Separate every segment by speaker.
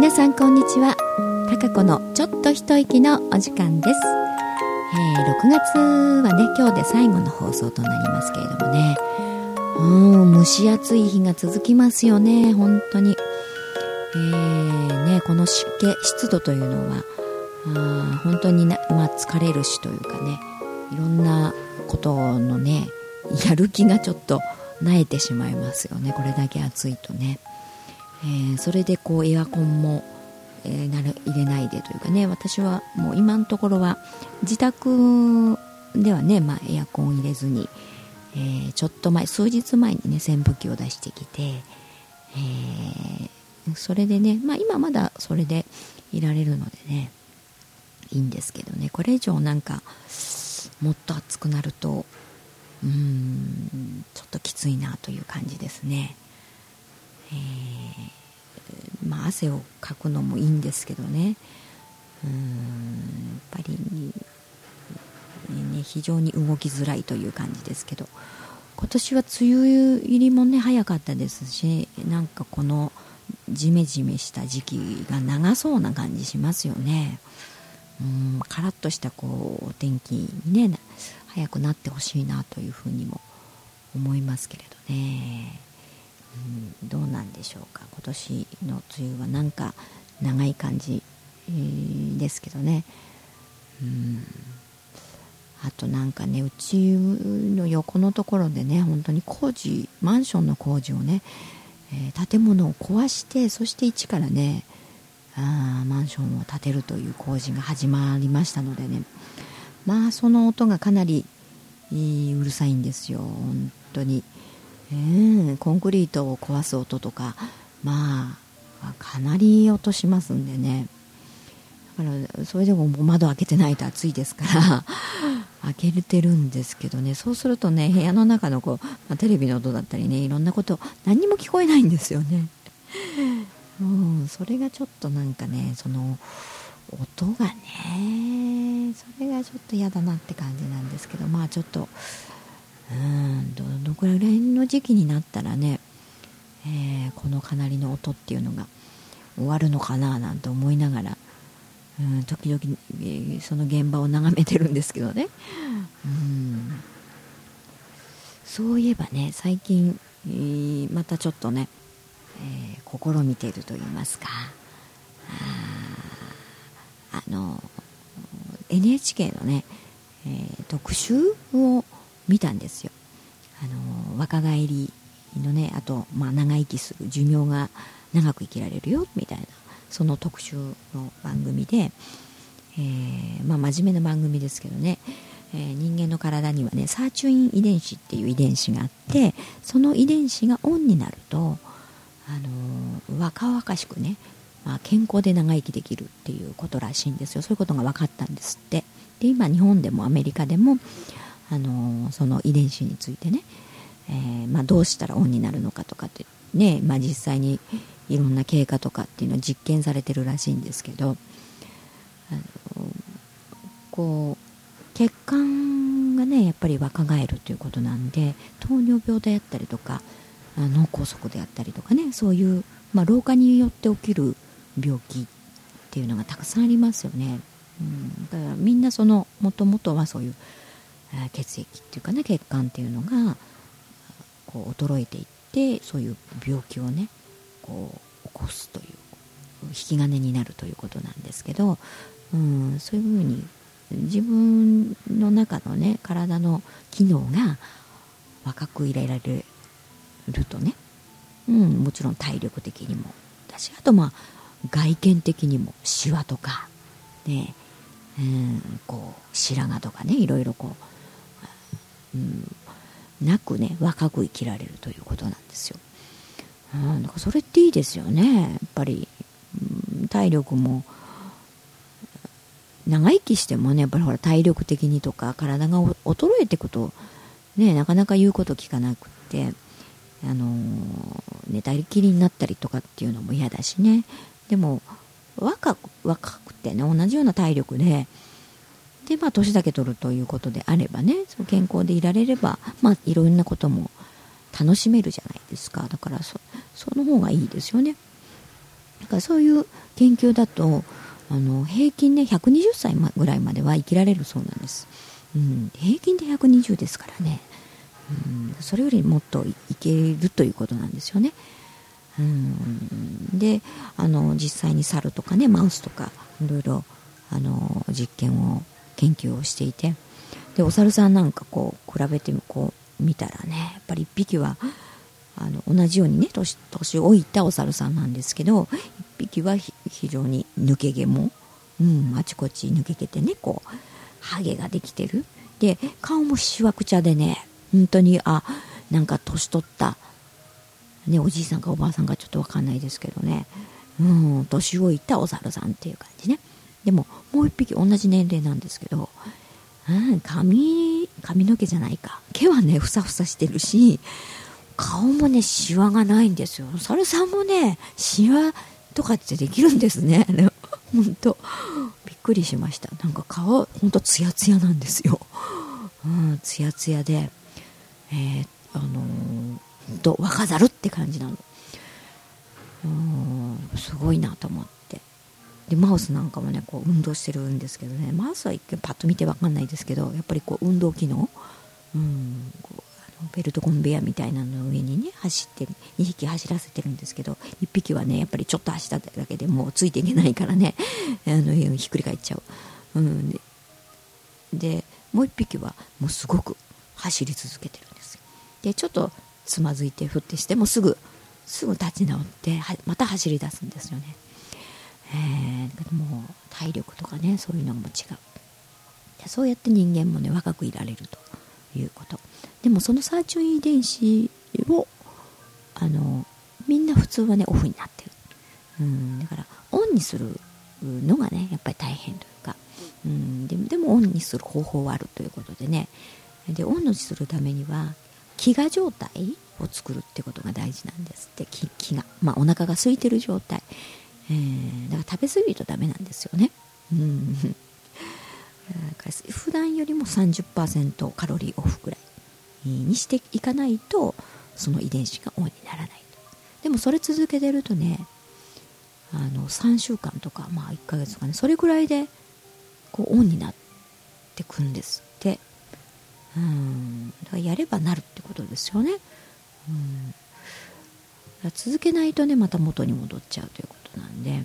Speaker 1: 皆さんこんにちは。高子のちょっと一息のお時間です、えー、6月はね今日で最後の放送となりますけれどもね。うん蒸し暑い日が続きますよね。本当に。えー、ねこの湿気湿度というのはあ本当にな、まあ、疲れるしというかね。いろんなことのねやる気がちょっと萎えてしまいますよね。これだけ暑いとね。えー、それでこうエアコンも、えー、なる入れないでというかね私はもう今のところは自宅ではね、まあ、エアコン入れずに、えー、ちょっと前数日前にね扇風機を出してきて、え、それでね、まあ、今まだそれでいられるのでねいいんですけどねこれ以上なんかもっと暑くなるとうーんちょっときついなという感じですね。えー、まあ、汗をかくのもいいんですけどね。うんやっぱり、ね、非常に動きづらいという感じですけど。今年は梅雨入りもね早かったですしなんかこのジメジメした時期が長そうな感じしますよね。うんカラッとしたこうお天気にね早くなってほしいなというふうにも思いますけれどね。うん、どうなんでしょうか。今年の梅雨はなんか長い感じ、ですけどね、うん、あとなんかねうちの横のところでね本当に工事マンションの工事をね、えー、建物を壊してそして一からねあマンションを建てるという工事が始まりましたのでね。まあその音がかなりうるさいんですよ。本当に。えー、コンクリートを壊す音とかまあかなり音しますんでね。だからそれでも窓開けてないと暑いですから 開けてるんですけどね。そうするとね部屋の中のこう、まあ、テレビの音だったりねいろんなこと何にも聞こえないんですよね。うんそれがちょっとなんかねその音がねそれがちょっと嫌だなって感じなんですけどまあちょっとうんどのくらいの時期になったらね、えー、このかなりの音っていうのが終わるのかななんて思いながら、うん、時々、その現場を眺めてるんですけどね、うん、そういえばね最近、えー、またちょっとね、えー、試みていると言いますか。あの NHK のね、えー、特集を見たんですよ。あの若返りのねあと、まあ、長生きする寿命が長く生きられるよみたいなその特集の番組で、えー、まあ、真面目な番組ですけどね、えー、人間の体にはねサーチュイン遺伝子っていう遺伝子があってその遺伝子がオンになると、あの若々しくね、まあ、健康で長生きできるっていうことらしいんですよ。そういうことが分かったんですって。で今日本でもアメリカでもあのその遺伝子についてね、えー、まあ、どうしたらオンになるのかとかってね、まあ、実際にいろんな経過とかっていうのを実験されてるらしいんですけど。あのこう血管がねやっぱり若返るということなんで糖尿病であったりとか脳梗塞であったりとかねそういう、まあ、老化によって起きる病気っていうのがたくさんありますよね。うん、だからみんなそのもともとはそういう血液っていうかね血管っていうのがこう衰えていってそういう病気をねこう起こすという引き金になるということなんですけど、うん、そういうふうに自分の中のね体の機能が若く入れられるとね、うん、もちろん体力的にもだしあとまあ外見的にもシワとかね、うん、こう白髪とかねいろいろこううん、なくね若く生きられるということなんですよ。うん、かそれっていいですよね。やっぱり、うん、体力も長生きしてもねやっぱりほら体力的にとか体が衰えていくとねなかなか言うこと聞かなくってあの寝たりきりになったりとかっていうのも嫌だしね。でも若く若くてね同じような体力ででまあ年だけ取るということであればねそ健康でいられればまあいろんなことも楽しめるじゃないですか。だからそその方がいいですよね。だからそういう研究だとあの平均で120歳ぐらいまでは生きられるそうなんです、うん、平均で120ですからね、うん、それよりもっといけるということなんですよね、うん、であの実際に猿とかねマウスとかいろいろあの実験を研究をしていて。でお猿さんなんかこう比べてこう見たらねやっぱり1匹はあの同じようにね年年老いたお猿さんなんですけど1匹は非常に抜け毛も、うん、あちこち抜け毛てねこうハゲができてる。で顔もしわくちゃでね本当にあなんか年取ったねおじいさんかおばあさんかちょっと分かんないですけどね。うん年老いたお猿さんっていう感じね。でももう1匹同じ年齢なんですけどうん、髪髪の毛じゃないか毛はねふさふさしてるし顔もね、シワがないんですよ。猿さんもね、シワとかってできるんですね。本当びっくりしました。なんか顔、ほんとツヤツヤなんですよ。うん、ツヤツヤで、えー、あのー、と、若ざるって感じなの。うん、すごいなと思って。で、マウスなんかもね、こう、運動してるんですけどね、マウスは一見パッと見てわかんないですけど、やっぱりこう、運動機能、うん、こうベルトコンベヤみたいなの上にね走って2匹走らせてるんですけど1匹はねやっぱりちょっと走っただけでもうついていけないからね あのひっくり返っちゃう、うん、ででもう1匹はもうすごく走り続けてるんですでちょっとつまずいてふってしてもすぐすぐ立ち直ってまた走り出すんですよね、えー、もう体力とかねそういうのも違う。でそうやって人間もね若くいられるということ。でもそのサーチュイン遺伝子をあのみんな普通はねオフになってる、うん、だからオンにするのがねやっぱり大変というか、うん、ででもオンにする方法はあるということでね。でオンにするためには飢餓状態を作るってことが大事なんですって。飢餓まあお腹が空いてる状態、えー、だから食べ過ぎるとダメなんですよね。うん。普段よりも30%カロリーオフぐらいにしていかないとその遺伝子がオンにならないと。でもそれ続けてるとねあの3週間とか、まあ、1ヶ月とかねそれぐらいでこうオンになってくんですって。うん。だからやればなるってことですよね。うん。続けないとねまた元に戻っちゃうということ。なんで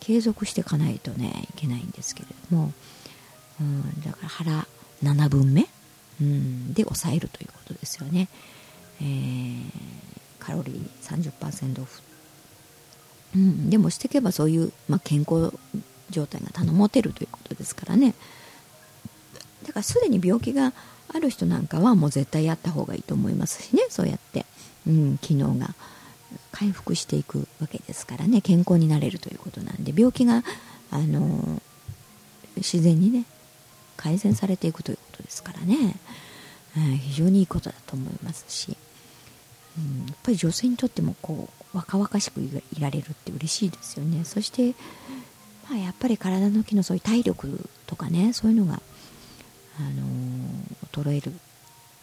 Speaker 1: 継続していかないとねいけないんですけれども、うん、だから腹7分目うん、で抑えるということですよね、えー、カロリー30%オフ、うん、でもしていけばそういう、まあ、健康状態が頼もてるということですからね。だからすでに病気がある人なんかはもう絶対やった方がいいと思いますしねそうやって、うん、機能が回復していくわけですからね。健康になれるということなんで。病気が、あの、自然にね改善されていくということですからね、うん、非常にいいことだと思いますし、うん、やっぱり女性にとってもこう若々しくいられるって嬉しいですよね。そして、まあ、やっぱり体の機能そういう体力とかねそういうのが、あの、衰える、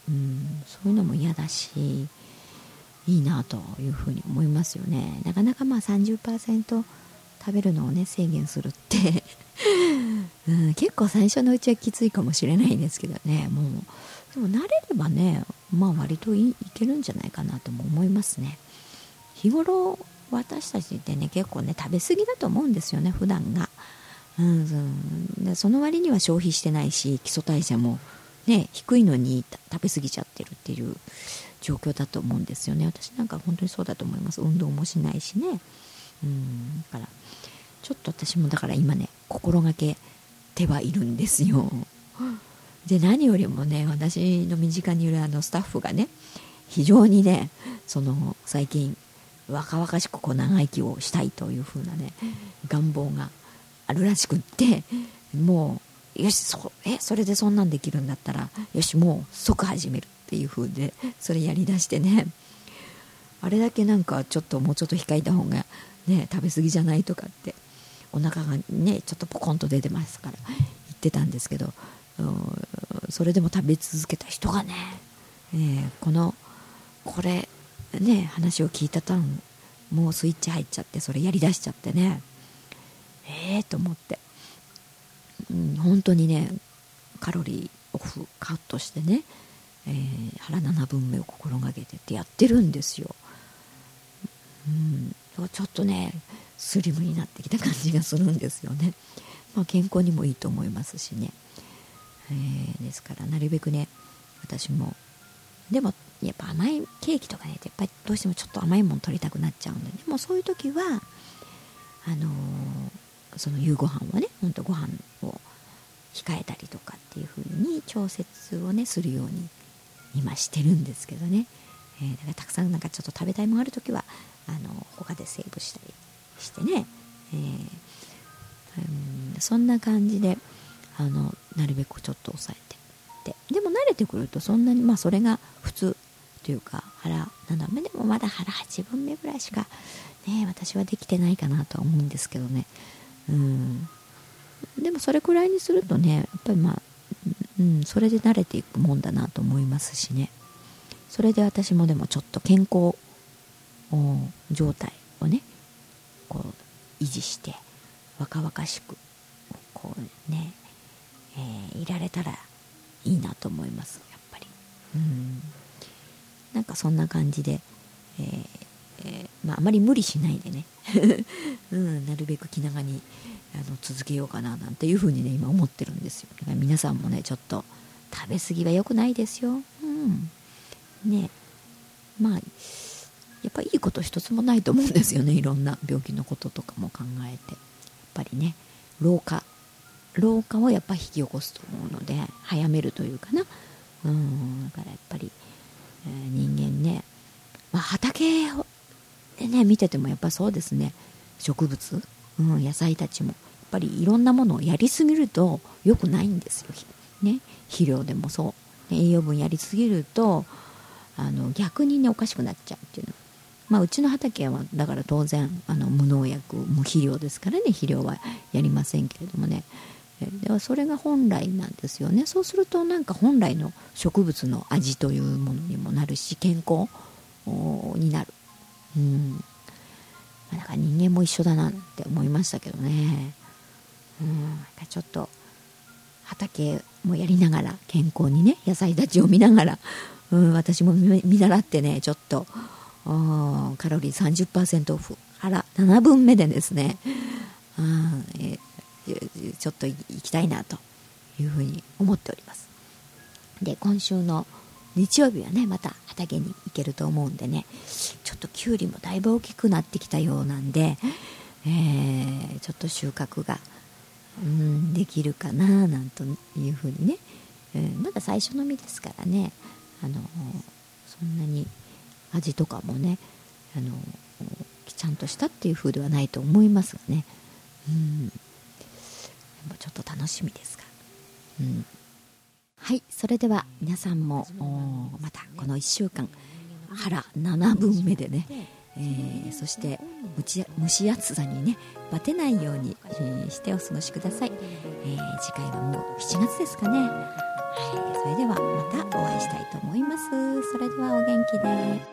Speaker 1: うん、そういうのも嫌だし。いいなというふうに思いますよね。なかなかまあ30%食べるのをね制限するって うん、結構最初のうちはきついかもしれないですけどね。もうでも慣れればねまあ割といいけるんじゃないかなとも思いますね。日頃私たちってね結構ね食べ過ぎだと思うんですよね普段が、うん、でその割には消費してないし基礎代謝もね低いのに食べ過ぎちゃってるっていう状況だと思うんですよね。私なんか本当にそうだと思います。運動もしないしね。うん。だからちょっと私もだから今ね心がけてはいるんですよ。で何よりもね私の身近にいるあのスタッフがね非常にねその最近若々しくこう長生きをしたいという風なね願望があるらしくってもうよしそえそれでそんなんできるんだったらよしもう即始めるっていう風でそれやりだしてね。あれだけなんかちょっともうちょっと控えた方がね食べ過ぎじゃないとかってお腹がねちょっとポコンと出てますから言ってたんですけどそれでも食べ続けた人がね、えー、このこれね話を聞いたたんもうスイッチ入っちゃってそれやりだしちゃってねええー、と思って、うん、本当にねカロリーオフカットしてね、えー、腹7分目を心がけてってやってるんですよ、うん、ちょっとねスリムになってきた感じがするんですよね、まあ、健康にもいいと思いますしね、えー、ですからなるべくね私もでもやっぱ甘いケーキとかねやっぱりどうしてもちょっと甘いもの取りたくなっちゃうんで、ね、もうそういう時はあのー、その夕ご飯はねほんとご飯を控えたりとかっていう風に調節をねするように今してるんですけどね、えー、だからたくさんなんかちょっと食べたいものある時はあの他でセーブしたりしてね、えー、うん、そんな感じであのなるべくちょっと抑えてででも慣れてくるとそんなにまあそれが普通というか腹7分目でもまだ腹8分目ぐらいしかね私はできてないかなとは思うんですけどね。うん。でもそれくらいにするとねやっぱりまあ、うん、それで慣れていくもんだなと思いますしね。それで私もでもちょっと健康状態をねこう維持して若々しくこうね、えー、いられたらいいなと思いますやっぱり。うん。なんかそんな感じで、えーえー、まあ、あまり無理しないでね、うん、なるべく気長にあの続けようかななんていうふうにね今思ってるんですよ。だから皆さんもねちょっと食べ過ぎは良くないですよ。うん。ね。まあやっぱいいこと一つもないと思うんですよね。いろんな病気のこととかも考えて。やっぱりね老化。老化をやっぱ引き起こすと思うので早めるというかな。うん。だからやっぱり、えー、人間ね、まあ、畑でね見ててもやっぱそうですね。植物？うん、野菜たちも。やっぱりいろんなものをやりすぎると良くないんですよ、ね、肥料でもそう。栄養分やりすぎるとあの逆にねおかしくなっちゃうっていうの。まあ、うちの畑はだから当然あの無農薬無肥料ですからね肥料はやりませんけれどもね。ではそれが本来なんですよね。そうするとなんか本来の植物の味というものにもなるし健康になる、うん、だから人間も一緒だなって思いましたけどね。うん。なんかちょっと畑もやりながら健康にね野菜たちを見ながら、うん、私も見習ってねちょっとカロリー30%オフ腹7分目でですね、うんえ、ちょっと行きたいなというふうに思っております。で今週の日曜日はねまた畑に行けると思うんでねちょっときゅうりもだいぶ大きくなってきたようなんで、えー、ちょっと収穫がうんできるかななんというふうにね、えー、まだ最初の実ですからねあのそんなに味とかもねあのちゃんとしたっていう風ではないと思いますがね。うん。でもちょっと楽しみですが。うん。はいそれでは皆さんもまたこの1週間腹7分目でね、えー、そして蒸し暑さにねバテないように、えー、してお過ごしください、えー、次回はもう7月ですかね。はいそれではまたお会いしたいと思います。それではお元気で。